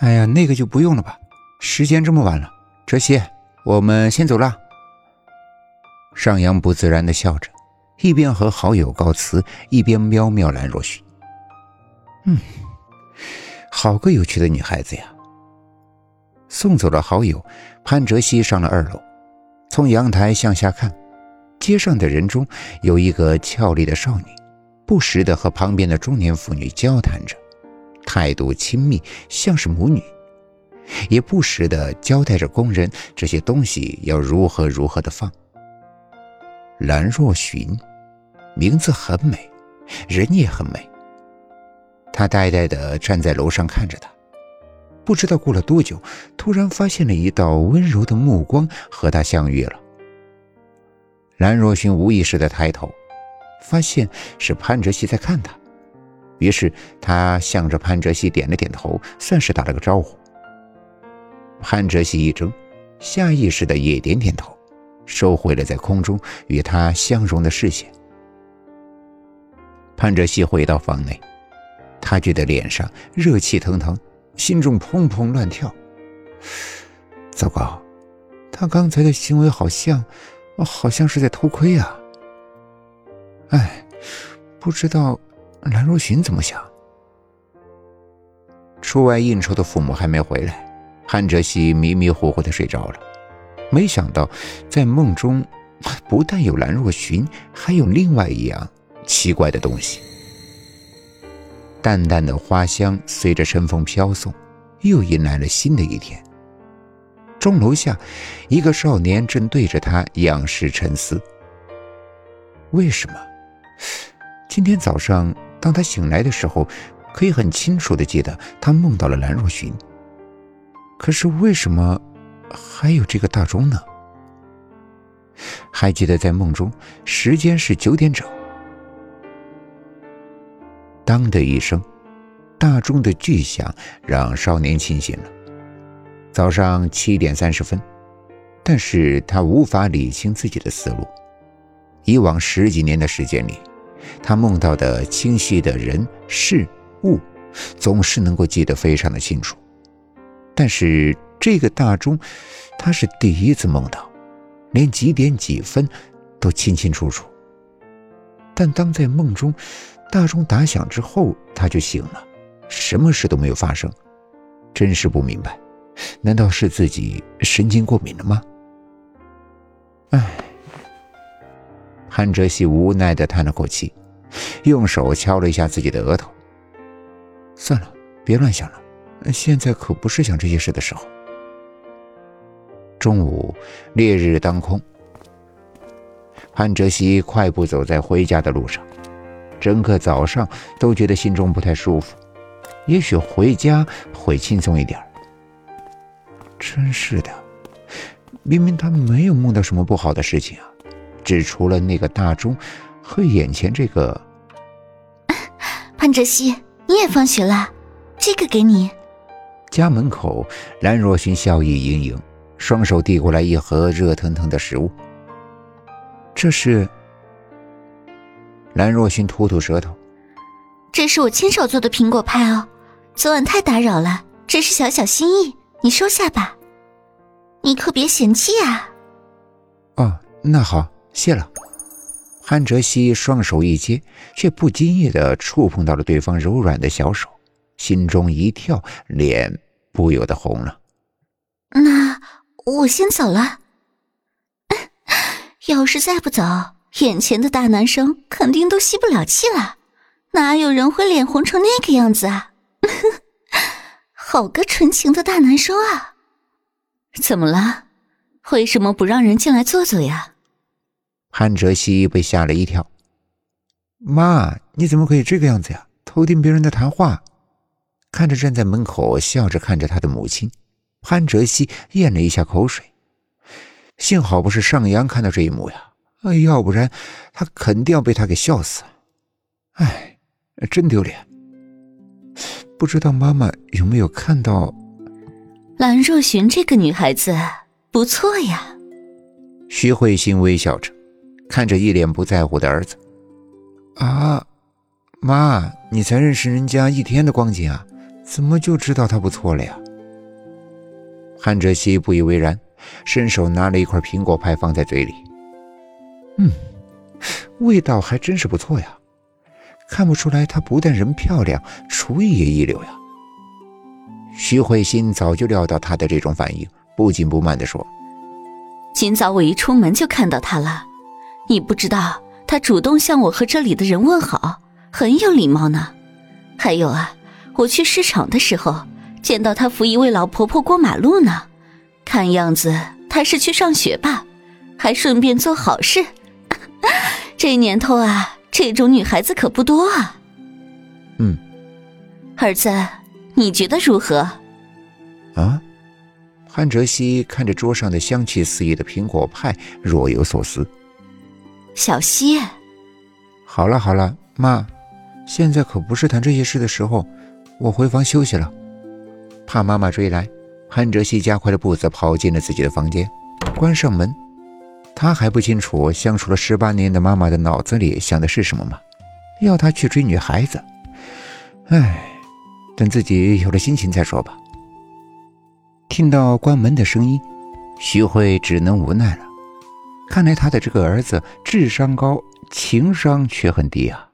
哎呀，那个就不用了吧，时间这么晚了。哲熙，我们先走了。上扬不自然的笑着，一边和好友告辞，一边瞄瞄兰若雪。嗯，好个有趣的女孩子呀。送走了好友，潘哲熙上了二楼，从阳台向下看，街上的人中有一个俏丽的少女，不时的和旁边的中年妇女交谈着，态度亲密，像是母女，也不时的交代着工人这些东西要如何如何的放。兰若寻，名字很美，人也很美。他呆呆的站在楼上看着她。不知道过了多久，突然发现了一道温柔的目光和他相遇了。兰若寻无意识的抬头，发现是潘哲熙在看他，于是他向着潘哲熙点了点头，算是打了个招呼。潘哲熙一怔，下意识的也点点头，收回了在空中与他相融的视线。潘哲熙回到房内，他觉得脸上热气腾腾。心中砰砰乱跳。糟糕，他刚才的行为好像，好像是在偷窥啊！哎，不知道兰若寻怎么想。出外应酬的父母还没回来，韩哲熙迷迷糊糊的睡着了。没想到，在梦中，不但有兰若寻，还有另外一样奇怪的东西。淡淡的花香随着晨风飘送，又迎来了新的一天。钟楼下，一个少年正对着他仰视沉思。为什么？今天早上，当他醒来的时候，可以很清楚的记得他梦到了兰若寻。可是为什么还有这个大钟呢？还记得在梦中，时间是九点整。当的一声，大钟的巨响让少年清醒了。早上七点三十分，但是他无法理清自己的思路。以往十几年的时间里，他梦到的清晰的人事物，总是能够记得非常的清楚。但是这个大钟，他是第一次梦到，连几点几分都清清楚楚。但当在梦中，大钟打响之后，他就醒了，什么事都没有发生，真是不明白，难道是自己神经过敏了吗？韩哲熙无奈的叹了口气，用手敲了一下自己的额头。算了，别乱想了，现在可不是想这些事的时候。中午，烈日当空，韩哲熙快步走在回家的路上。整个早上都觉得心中不太舒服，也许回家会轻松一点。真是的，明明他没有梦到什么不好的事情啊，只除了那个大钟和眼前这个。潘哲熙，你也放学了，这个给你。家门口，兰若寻笑意盈盈，双手递过来一盒热腾腾的食物。这是。兰若寻吐吐舌头，这是我亲手做的苹果派哦。昨晚太打扰了，这是小小心意，你收下吧。你可别嫌弃啊。哦，那好，谢了。韩哲熙双手一接，却不经意的触碰到了对方柔软的小手，心中一跳，脸不由得红了。那我先走了。要是再不走。眼前的大男生肯定都吸不了气了，哪有人会脸红成那个样子啊？好个纯情的大男生啊！怎么了？为什么不让人进来坐坐呀？韩哲熙被吓了一跳。妈，你怎么可以这个样子呀？偷听别人的谈话？看着站在门口笑着看着他的母亲，潘哲熙咽了一下口水。幸好不是上扬看到这一幕呀。要不然，他肯定要被他给笑死。哎，真丢脸！不知道妈妈有没有看到？兰若寻这个女孩子不错呀。徐慧欣微笑着，看着一脸不在乎的儿子。啊，妈，你才认识人家一天的光景啊，怎么就知道他不错了呀？韩哲熙不以为然，伸手拿了一块苹果派放在嘴里。嗯，味道还真是不错呀，看不出来她不但人漂亮，厨艺也一流呀。徐慧欣早就料到他的这种反应，不紧不慢地说：“今早我一出门就看到他了，你不知道他主动向我和这里的人问好，很有礼貌呢。还有啊，我去市场的时候见到他扶一位老婆婆过马路呢，看样子他是去上学吧，还顺便做好事。这年头啊，这种女孩子可不多啊。嗯，儿子。”你觉得如何？啊，潘哲熙看着桌上的香气四溢的苹果派，若有所思。小希，好了好了，妈，现在可不是谈这些事的时候，我回房休息了。怕妈妈追来，韩哲熙加快了步子跑进了自己的房间，关上门。他还不清楚相处了十八年的妈妈的脑子里想的是什么吗？要他去追女孩子？唉。等自己有了心情再说吧。听到关门的声音，徐慧只能无奈了。看来他的这个儿子智商高，情商却很低啊。